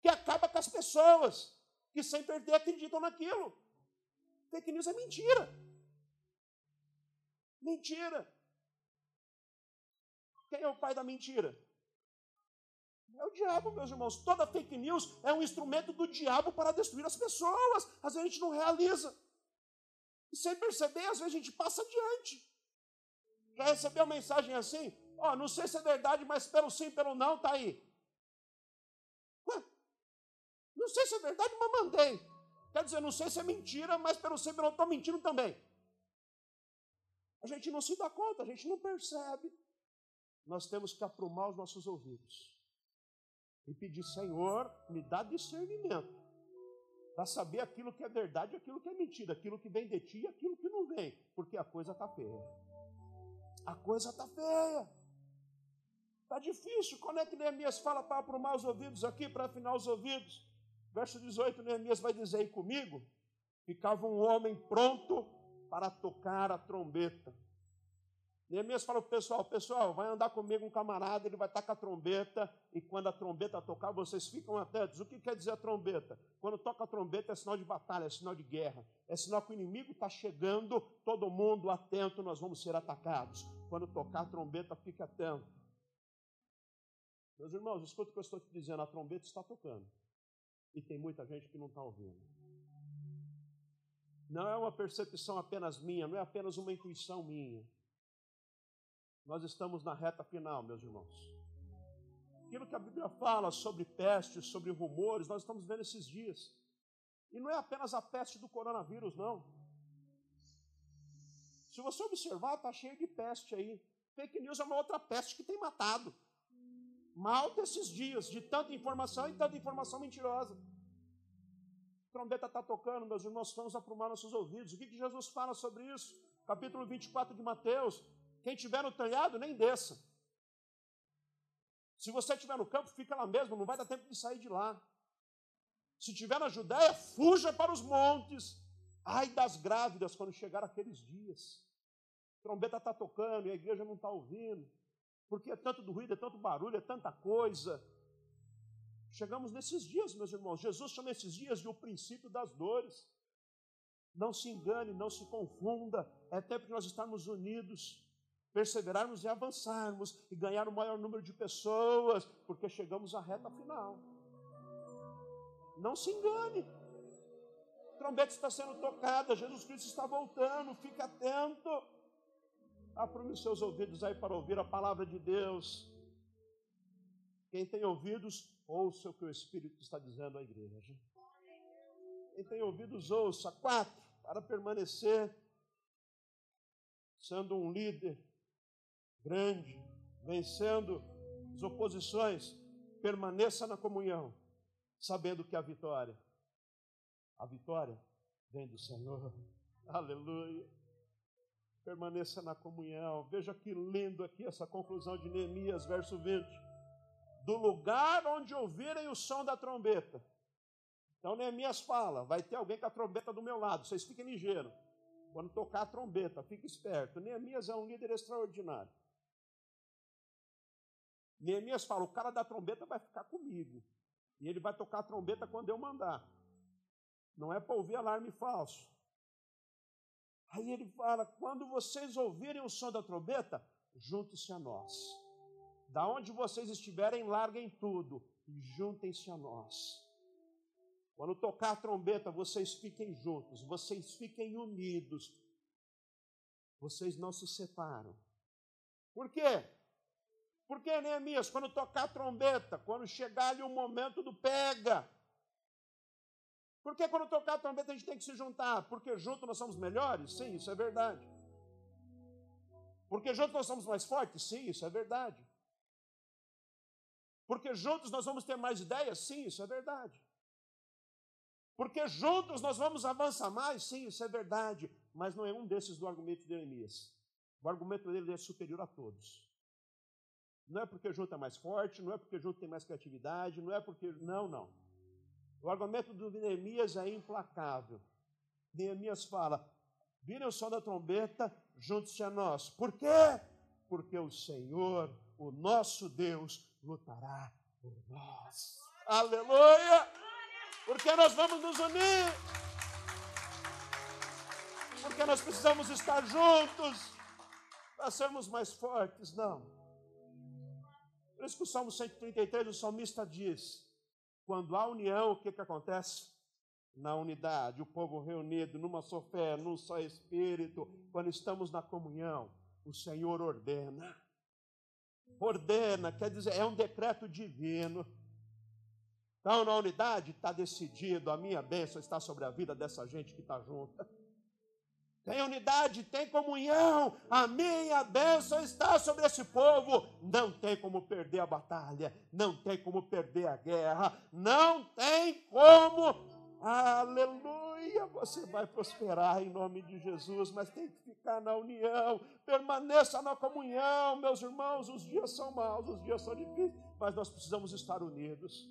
que acaba com as pessoas, que sem perder acreditam naquilo. Fake news é mentira. Mentira. Quem é o pai da mentira? É o diabo, meus irmãos. Toda fake news é um instrumento do diabo para destruir as pessoas. Às vezes a gente não realiza. E sem perceber, às vezes a gente passa adiante. Já recebeu uma mensagem assim? Ó, oh, não sei se é verdade, mas pelo sim, pelo não, tá aí. Ué, não sei se é verdade, mas mandei. Quer dizer, não sei se é mentira, mas pelo sim, pelo não, estou mentindo também. A gente não se dá conta, a gente não percebe. Nós temos que aprumar os nossos ouvidos e pedir, Senhor, me dá discernimento para saber aquilo que é verdade aquilo que é mentira, aquilo que vem de ti e aquilo que não vem, porque a coisa está feia. A coisa está feia. Está difícil. Quando é que Neemias fala para aprumar os ouvidos aqui, para afinar os ouvidos? Verso 18, Neemias vai dizer aí comigo: ficava um homem pronto para tocar a trombeta. Neemias fala para o pessoal: pessoal, vai andar comigo um camarada, ele vai estar com a trombeta, e quando a trombeta tocar, vocês ficam atentos. O que quer dizer a trombeta? Quando toca a trombeta é sinal de batalha, é sinal de guerra, é sinal que o inimigo está chegando, todo mundo atento, nós vamos ser atacados. Quando tocar a trombeta, fique atento. Meus irmãos, escuta o que eu estou te dizendo: a trombeta está tocando, e tem muita gente que não está ouvindo. Não é uma percepção apenas minha, não é apenas uma intuição minha nós estamos na reta final, meus irmãos. Aquilo que a Bíblia fala sobre pestes, sobre rumores, nós estamos vendo esses dias. E não é apenas a peste do coronavírus, não. Se você observar, está cheio de peste aí. Fake news é uma outra peste que tem matado. Mal desses dias, de tanta informação e tanta informação mentirosa. A trombeta está tocando, meus irmãos, vamos aprumar nossos ouvidos. O que, que Jesus fala sobre isso? Capítulo 24 de Mateus. Quem tiver no telhado, nem desça. Se você estiver no campo, fica lá mesmo, não vai dar tempo de sair de lá. Se estiver na Judéia, fuja para os montes. Ai das grávidas quando chegar aqueles dias. Trombeta está tocando e a igreja não está ouvindo. Porque é tanto ruído, é tanto barulho, é tanta coisa. Chegamos nesses dias, meus irmãos. Jesus chama esses dias de o princípio das dores. Não se engane, não se confunda. É tempo de nós estarmos unidos perseverarmos e avançarmos e ganhar o maior número de pessoas, porque chegamos à reta final. Não se engane. A trombeta está sendo tocada, Jesus Cristo está voltando, fique atento. Aprume os seus ouvidos aí para ouvir a palavra de Deus. Quem tem ouvidos, ouça o que o Espírito está dizendo à igreja. Quem tem ouvidos, ouça. Quatro, para permanecer sendo um líder grande, vencendo as oposições, permaneça na comunhão, sabendo que a vitória, a vitória vem do Senhor. Aleluia. Permaneça na comunhão. Veja que lindo aqui essa conclusão de Neemias, verso 20. Do lugar onde ouvirem o som da trombeta. Então Neemias fala: vai ter alguém com a trombeta do meu lado, vocês fiquem ligeiros. Quando tocar a trombeta, fique esperto. Neemias é um líder extraordinário. Neemias fala: o cara da trombeta vai ficar comigo. E ele vai tocar a trombeta quando eu mandar. Não é para ouvir alarme falso. Aí ele fala: quando vocês ouvirem o som da trombeta, junte-se a nós. Da onde vocês estiverem, larguem tudo e juntem-se a nós. Quando tocar a trombeta, vocês fiquem juntos, vocês fiquem unidos. Vocês não se separam. Por quê? Porque, Neemias, quando tocar a trombeta, quando chegar ali o momento do pega. Por que quando tocar a trombeta a gente tem que se juntar? Porque juntos nós somos melhores? Sim, isso é verdade. Porque juntos nós somos mais fortes? Sim, isso é verdade. Porque juntos nós vamos ter mais ideias? Sim, isso é verdade. Porque juntos nós vamos avançar mais? Sim, isso é verdade. Mas não é um desses do argumento de Neemias. O argumento dele é superior a todos. Não é porque junto é mais forte, não é porque junto tem mais criatividade, não é porque. Não, não. O argumento do Neemias é implacável. Neemias fala: virem o som da trombeta, juntos a nós. Por quê? Porque o Senhor, o nosso Deus, lutará por nós. Aleluia! Porque nós vamos nos unir. Porque nós precisamos estar juntos para sermos mais fortes. Não. Por isso que o Salmo 133, o salmista diz: quando há união, o que, que acontece? Na unidade, o povo reunido numa só fé, num só espírito, quando estamos na comunhão, o Senhor ordena. Ordena, quer dizer, é um decreto divino. Então, na unidade, está decidido, a minha bênção está sobre a vida dessa gente que está junta tem unidade, tem comunhão, a minha bênção está sobre esse povo. Não tem como perder a batalha, não tem como perder a guerra, não tem como. Aleluia! Você vai prosperar em nome de Jesus, mas tem que ficar na união, permaneça na comunhão, meus irmãos. Os dias são maus, os dias são difíceis, mas nós precisamos estar unidos.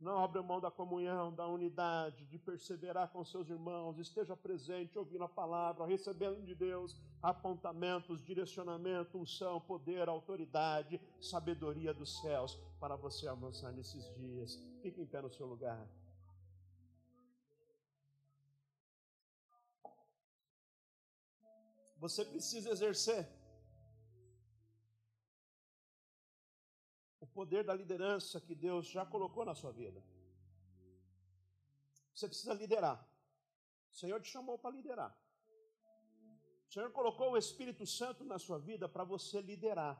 Não abra mão da comunhão, da unidade, de perseverar com seus irmãos. Esteja presente, ouvindo a palavra, recebendo de Deus apontamentos, direcionamento, unção, poder, autoridade, sabedoria dos céus para você avançar nesses dias. Fique em pé no seu lugar. Você precisa exercer poder da liderança que Deus já colocou na sua vida. Você precisa liderar. O Senhor te chamou para liderar. O Senhor colocou o Espírito Santo na sua vida para você liderar.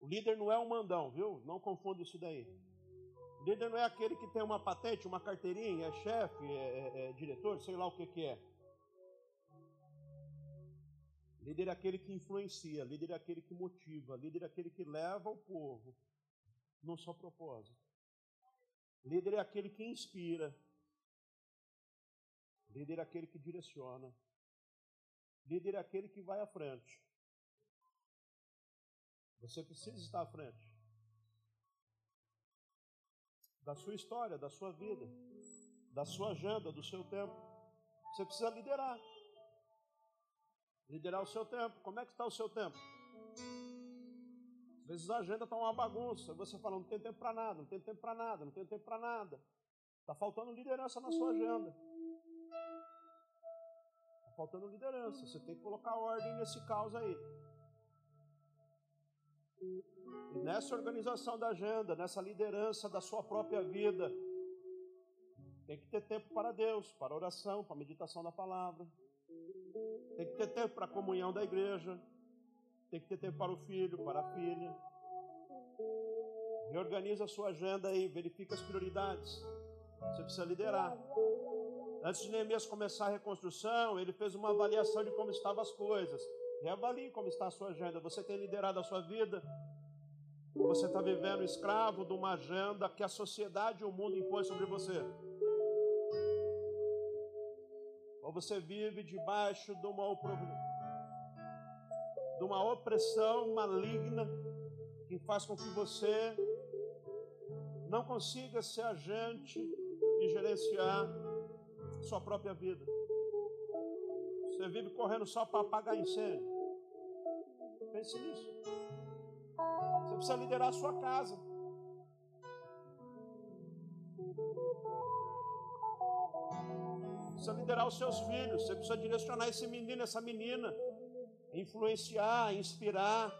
O líder não é um mandão, viu? Não confunda isso daí. O líder não é aquele que tem uma patente, uma carteirinha, é chefe, é, é, é diretor, sei lá o que, que é. Líder é aquele que influencia, líder é aquele que motiva, líder é aquele que leva o povo num só propósito. Líder é aquele que inspira. Líder é aquele que direciona. Líder é aquele que vai à frente. Você precisa estar à frente da sua história, da sua vida, da sua agenda, do seu tempo. Você precisa liderar. Liderar o seu tempo. Como é que está o seu tempo? Às vezes a agenda está uma bagunça. Você fala, não tem tempo para nada, não tem tempo para nada, não tem tempo para nada. Está faltando liderança na sua agenda. Está faltando liderança. Você tem que colocar ordem nesse caos aí. E nessa organização da agenda, nessa liderança da sua própria vida, tem que ter tempo para Deus, para oração, para meditação da palavra. Tem que ter tempo para a comunhão da igreja. Tem que ter tempo para o filho, para a filha. Reorganiza a sua agenda aí, verifica as prioridades. Você precisa liderar. Antes de Neemias começar a reconstrução, ele fez uma avaliação de como estavam as coisas. Reavalie como está a sua agenda. Você tem liderado a sua vida? Você está vivendo escravo de uma agenda que a sociedade e o mundo impõem sobre você? Ou você vive debaixo de uma, de uma opressão maligna que faz com que você não consiga ser agente e gerenciar sua própria vida. Você vive correndo só para apagar incêndio. Pense nisso. Você precisa liderar a sua casa. Precisa liderar os seus filhos, você precisa direcionar esse menino, essa menina, influenciar, inspirar.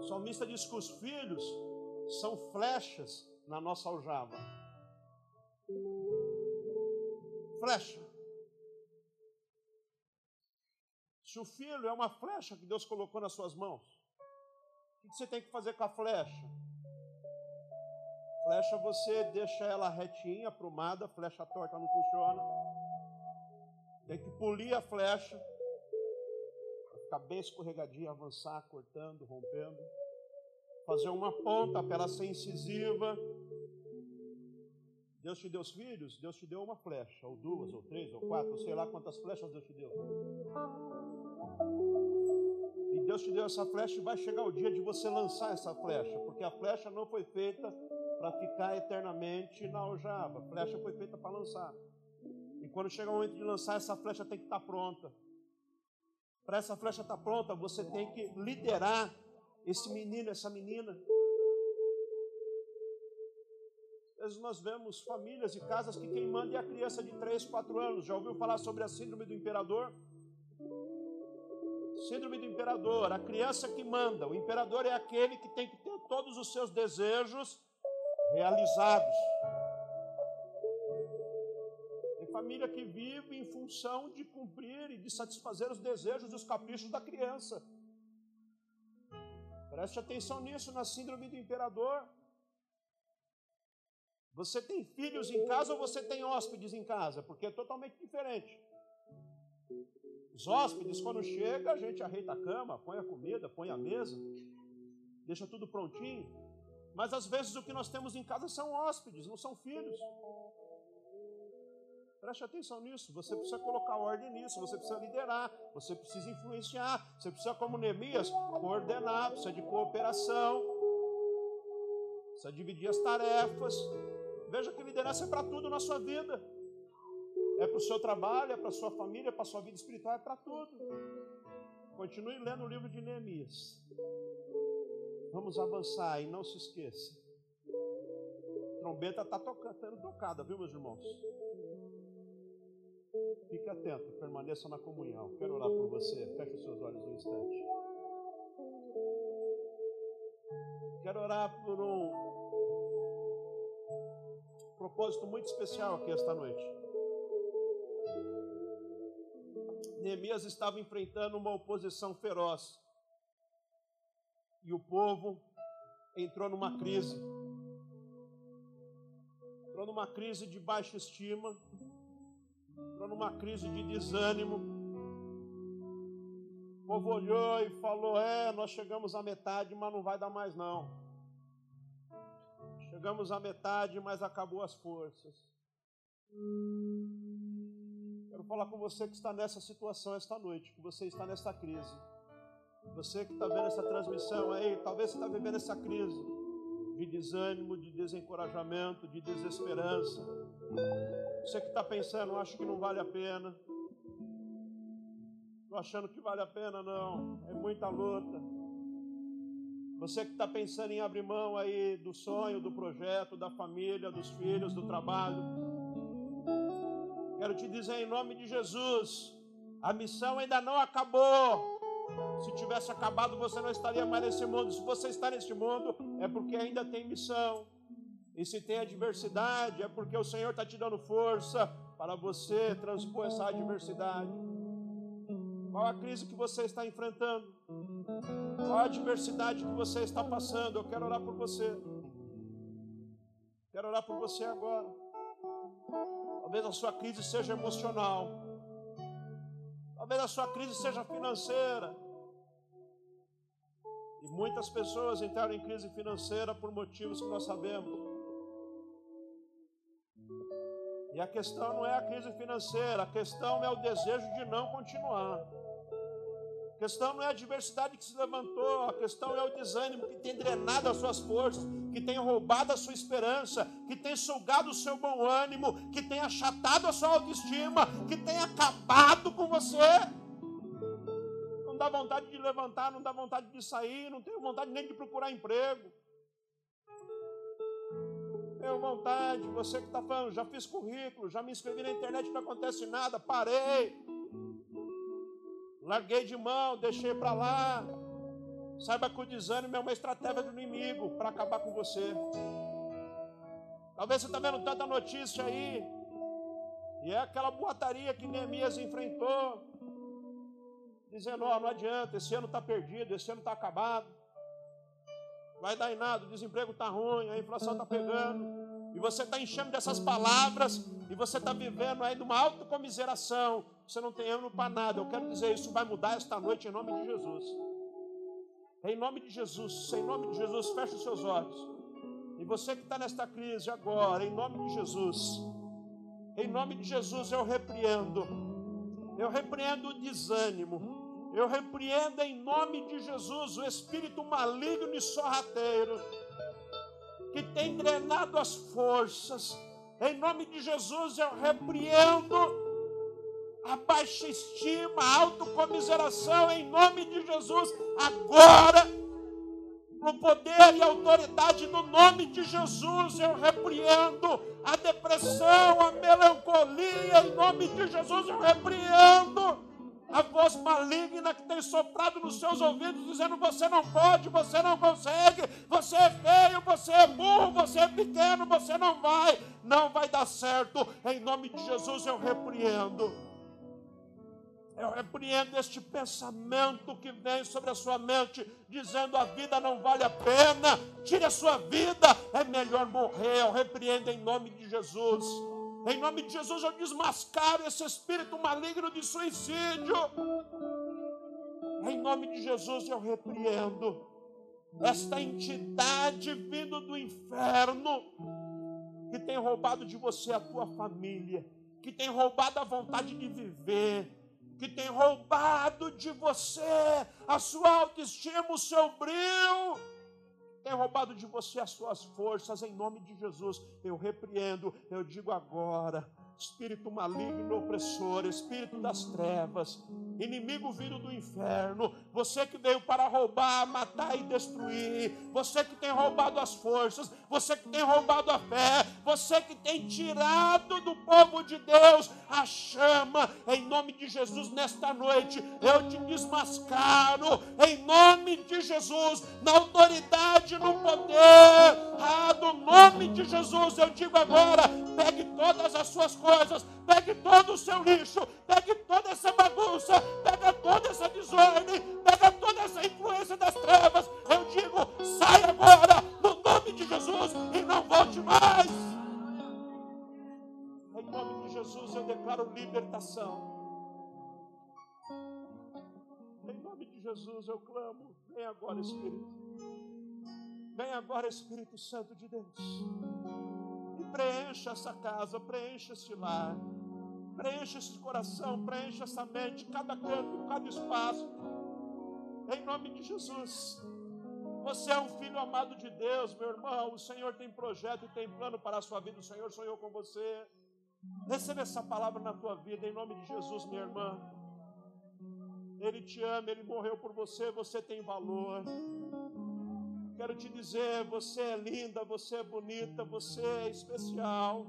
O salmista diz que os filhos são flechas na nossa aljava. Flecha. Se o filho é uma flecha que Deus colocou nas suas mãos, o que você tem que fazer com a flecha? Flecha você deixa ela retinha, aprumada, flecha torta não funciona. Tem que polir a flecha, ficar bem escorregadinha, avançar, cortando, rompendo. Fazer uma ponta para ela ser incisiva. Deus te deu os filhos, Deus te deu uma flecha, ou duas, ou três, ou quatro, sei lá quantas flechas Deus te deu. E Deus te deu essa flecha e vai chegar o dia de você lançar essa flecha, porque a flecha não foi feita para ficar eternamente na aljava. A flecha foi feita para lançar. E quando chega o momento de lançar, essa flecha tem que estar tá pronta. Para essa flecha estar tá pronta, você tem que liderar esse menino, essa menina. Às vezes nós vemos famílias e casas que quem manda é a criança de 3, 4 anos. Já ouviu falar sobre a síndrome do imperador? Síndrome do imperador, a criança que manda. O imperador é aquele que tem que ter todos os seus desejos realizados. Tem família que vive em função de cumprir e de satisfazer os desejos e os caprichos da criança. Preste atenção nisso na síndrome do imperador. Você tem filhos em casa ou você tem hóspedes em casa? Porque é totalmente diferente. Os hóspedes, quando chega, a gente arreita a cama, põe a comida, põe a mesa, deixa tudo prontinho. Mas às vezes o que nós temos em casa são hóspedes, não são filhos. Preste atenção nisso. Você precisa colocar ordem nisso. Você precisa liderar. Você precisa influenciar. Você precisa, como Neemias, coordenar. Precisa de cooperação. Precisa dividir as tarefas. Veja que liderança é para tudo na sua vida. É para o seu trabalho, é para a sua família, é para a sua vida espiritual, é para tudo. Continue lendo o livro de Neemias. Vamos avançar e não se esqueça. A trombeta está sendo tocada, viu, meus irmãos? Fique atento, permaneça na comunhão. Quero orar por você. Feche os seus olhos um instante. Quero orar por um propósito muito especial aqui esta noite. Neemias estava enfrentando uma oposição feroz. E o povo entrou numa crise. Entrou numa crise de baixa estima. Entrou numa crise de desânimo. O povo olhou e falou: É, nós chegamos à metade, mas não vai dar mais não. Chegamos à metade, mas acabou as forças falar com você que está nessa situação esta noite, que você está nessa crise. Você que está vendo essa transmissão aí, talvez você está vivendo essa crise de desânimo, de desencorajamento, de desesperança. Você que está pensando, acho que não vale a pena. Estou achando que vale a pena, não. É muita luta. Você que está pensando em abrir mão aí do sonho, do projeto, da família, dos filhos, do trabalho Quero te dizer em nome de Jesus: a missão ainda não acabou. Se tivesse acabado, você não estaria mais nesse mundo. Se você está neste mundo, é porque ainda tem missão. E se tem adversidade, é porque o Senhor está te dando força para você transpor essa adversidade. Qual a crise que você está enfrentando? Qual a adversidade que você está passando? Eu quero orar por você. Quero orar por você agora. Talvez a sua crise seja emocional. Talvez a sua crise seja financeira. E muitas pessoas entraram em crise financeira por motivos que nós sabemos. E a questão não é a crise financeira, a questão é o desejo de não continuar. A questão não é a adversidade que se levantou, a questão é o desânimo que tem drenado as suas forças, que tem roubado a sua esperança, que tem sugado o seu bom ânimo, que tem achatado a sua autoestima, que tem acabado com você. Não dá vontade de levantar, não dá vontade de sair, não tem vontade nem de procurar emprego. Tenho vontade, você que está falando, já fiz currículo, já me inscrevi na internet, não acontece nada, parei larguei de mão, deixei para lá. Saiba que o desânimo é uma estratégia do inimigo para acabar com você. Talvez você está vendo tanta notícia aí, e é aquela boataria que Neemias enfrentou, dizendo: Ó, oh, não adianta, esse ano está perdido, esse ano está acabado, vai dar em nada, o desemprego está ruim, a inflação está pegando e você está enchendo dessas palavras, e você está vivendo aí de uma autocomiseração, você não tem ânimo para nada. Eu quero dizer, isso vai mudar esta noite em nome de Jesus. Em nome de Jesus, em nome de Jesus, feche os seus olhos. E você que está nesta crise agora, em nome de Jesus, em nome de Jesus eu repreendo, eu repreendo o desânimo, eu repreendo em nome de Jesus o espírito maligno e sorrateiro que tem drenado as forças. Em nome de Jesus eu repreendo a baixa estima, a autocomiseração, em nome de Jesus, agora, no poder e autoridade no nome de Jesus, eu repreendo a depressão, a melancolia, em nome de Jesus, eu repreendo a voz maligna que tem soprado nos seus ouvidos, dizendo: você não pode, você não consegue, você é feio, você é burro, você é pequeno, você não vai, não vai dar certo. Em nome de Jesus eu repreendo. Eu repreendo este pensamento que vem sobre a sua mente, dizendo a vida não vale a pena, tire a sua vida, é melhor morrer. Eu repreendo em nome de Jesus. Em nome de Jesus eu desmascaro esse espírito maligno de suicídio. Em nome de Jesus eu repreendo esta entidade vindo do inferno que tem roubado de você a tua família, que tem roubado a vontade de viver, que tem roubado de você a sua autoestima, o seu brilho tem roubado de você as suas forças, em nome de Jesus, eu repreendo, eu digo agora, espírito maligno, opressor, espírito das trevas, inimigo vindo do inferno, você que veio para roubar, matar e destruir, você que tem roubado as forças, você que tem roubado a fé, você que tem tirado do povo de Deus a chama, em nome de Jesus, nesta noite, eu te desmascaro, em nome de Jesus, na autoridade, no poder, ah, do nome de Jesus, eu digo agora, pegue todas as suas coisas, pegue todo o seu lixo, pegue toda essa bagunça, pega toda essa desordem, pega toda essa influência das trevas. Eu digo, sai agora, no nome de Jesus, e não volte mais. Em nome de Jesus eu declaro libertação. Em nome de Jesus eu clamo, vem agora Espírito. Vem agora Espírito Santo de Deus preencha essa casa, preencha esse lar, preencha esse coração, preencha essa mente, cada canto, cada espaço, em nome de Jesus. Você é um filho amado de Deus, meu irmão. O Senhor tem projeto e tem plano para a sua vida. O Senhor sonhou com você. Receba essa palavra na tua vida, em nome de Jesus, minha irmã. Ele te ama, ele morreu por você, você tem valor. Quero te dizer, você é linda, você é bonita, você é especial.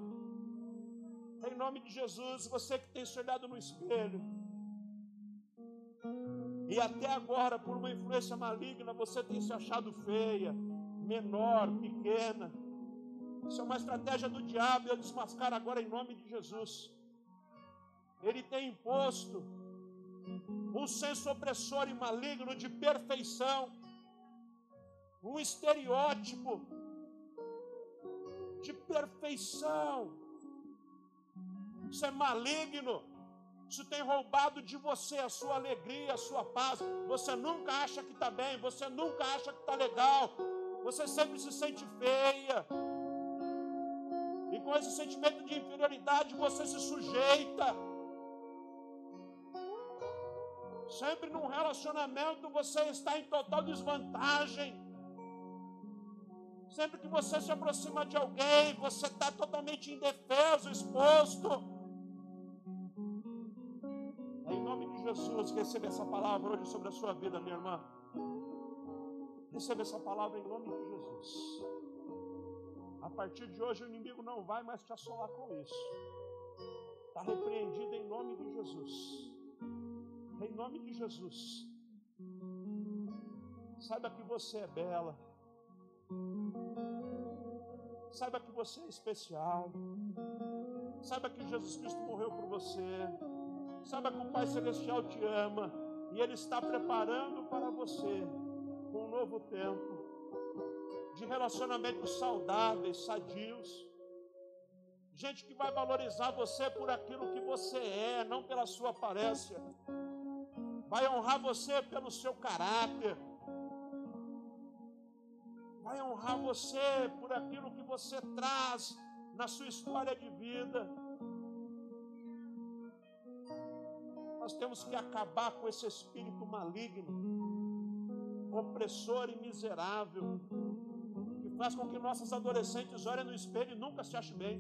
Em nome de Jesus, você que tem se olhado no espelho. E até agora, por uma influência maligna, você tem se achado feia, menor, pequena. Isso é uma estratégia do diabo, eu desmascar agora em nome de Jesus. Ele tem imposto um senso opressor e maligno de perfeição um estereótipo de perfeição. Isso é maligno. Isso tem roubado de você a sua alegria, a sua paz. Você nunca acha que está bem, você nunca acha que está legal. Você sempre se sente feia. E com esse sentimento de inferioridade você se sujeita. Sempre num relacionamento você está em total desvantagem. Sempre que você se aproxima de alguém, você está totalmente indefeso, exposto. Em nome de Jesus, receba essa palavra hoje sobre a sua vida, minha irmã. Receba essa palavra em nome de Jesus. A partir de hoje, o inimigo não vai mais te assolar com isso. Está repreendido em nome de Jesus. Em nome de Jesus. Saiba que você é bela. Saiba que você é especial. Saiba que Jesus Cristo morreu por você. Saiba que o Pai Celestial te ama. E Ele está preparando para você um novo tempo de relacionamentos saudáveis, sadios. Gente que vai valorizar você por aquilo que você é, não pela sua aparência. Vai honrar você pelo seu caráter vai honrar você por aquilo que você traz na sua história de vida. Nós temos que acabar com esse espírito maligno, opressor e miserável, que Faz com que nossos adolescentes olhem no espelho e nunca se achem bem.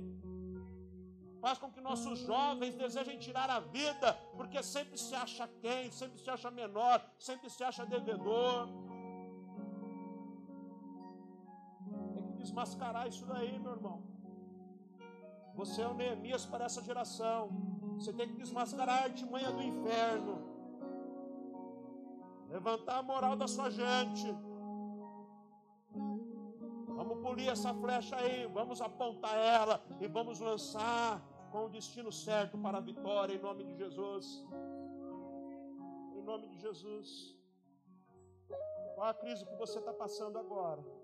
Faz com que nossos jovens desejem tirar a vida, porque sempre se acha quem, sempre se acha menor, sempre se acha devedor. Desmascarar isso daí, meu irmão. Você é o Neemias para essa geração. Você tem que desmascarar a artimanha do inferno. Levantar a moral da sua gente. Vamos polir essa flecha aí, vamos apontar ela e vamos lançar com o destino certo para a vitória em nome de Jesus. Em nome de Jesus. Qual a crise que você está passando agora?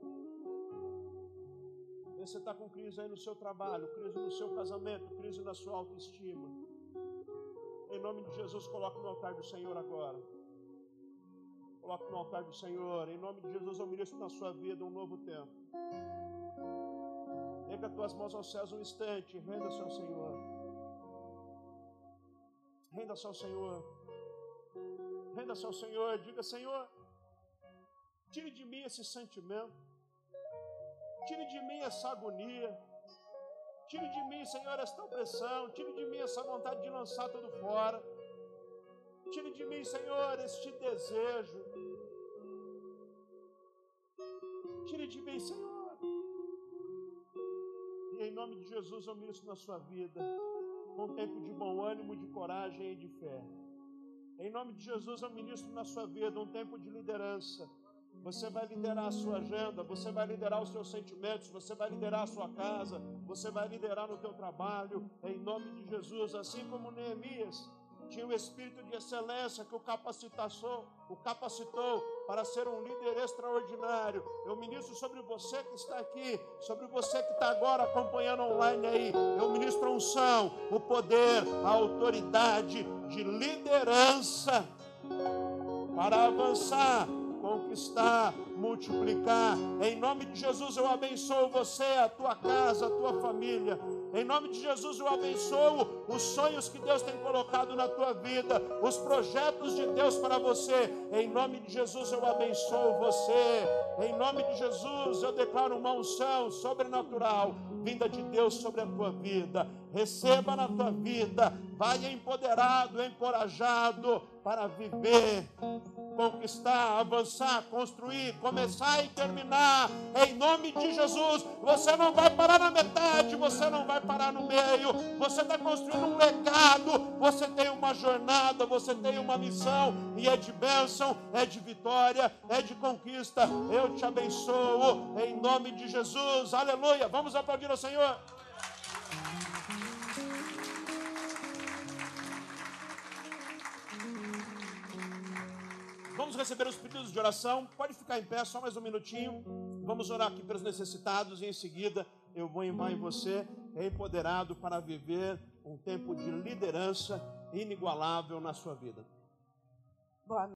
Você está com crise aí no seu trabalho, crise no seu casamento, crise na sua autoestima. Em nome de Jesus, coloque no altar do Senhor agora. Coloque no altar do Senhor. Em nome de Jesus, eu ministro na sua vida um novo tempo. As tuas mãos aos céus um instante. Renda-se ao Senhor. Renda-se ao Senhor. Renda-se ao Senhor. Diga, Senhor, tire de mim esse sentimento. Tire de mim essa agonia. Tire de mim, Senhor, esta opressão. Tire de mim essa vontade de lançar tudo fora. Tire de mim, Senhor, este desejo. Tire de mim, Senhor. E em nome de Jesus eu ministro na sua vida um tempo de bom ânimo, de coragem e de fé. Em nome de Jesus eu ministro na sua vida um tempo de liderança. Você vai liderar a sua agenda, você vai liderar os seus sentimentos, você vai liderar a sua casa, você vai liderar no teu trabalho, em nome de Jesus, assim como Neemias tinha o espírito de excelência que o capacitou, o capacitou para ser um líder extraordinário. Eu ministro sobre você que está aqui, sobre você que está agora acompanhando online aí. Eu ministro a unção, o poder, a autoridade de liderança para avançar conquistar, multiplicar. Em nome de Jesus eu abençoo você, a tua casa, a tua família. Em nome de Jesus eu abençoo os sonhos que Deus tem colocado na tua vida, os projetos de Deus para você. Em nome de Jesus eu abençoo você. Em nome de Jesus eu declaro uma unção sobrenatural vinda de Deus sobre a tua vida. Receba na tua vida, vai empoderado, encorajado para viver, conquistar, avançar, construir, começar e terminar. Em nome de Jesus, você não vai parar na metade, você não vai parar no meio. Você está construindo um legado, você tem uma jornada, você tem uma missão e é de bênção, é de vitória, é de conquista. Eu te abençoo em nome de Jesus. Aleluia. Vamos aplaudir ao Senhor. Vamos receber os pedidos de oração. Pode ficar em pé só mais um minutinho. Vamos orar aqui pelos necessitados e em seguida eu vou em em você, empoderado para viver um tempo de liderança inigualável na sua vida. Boa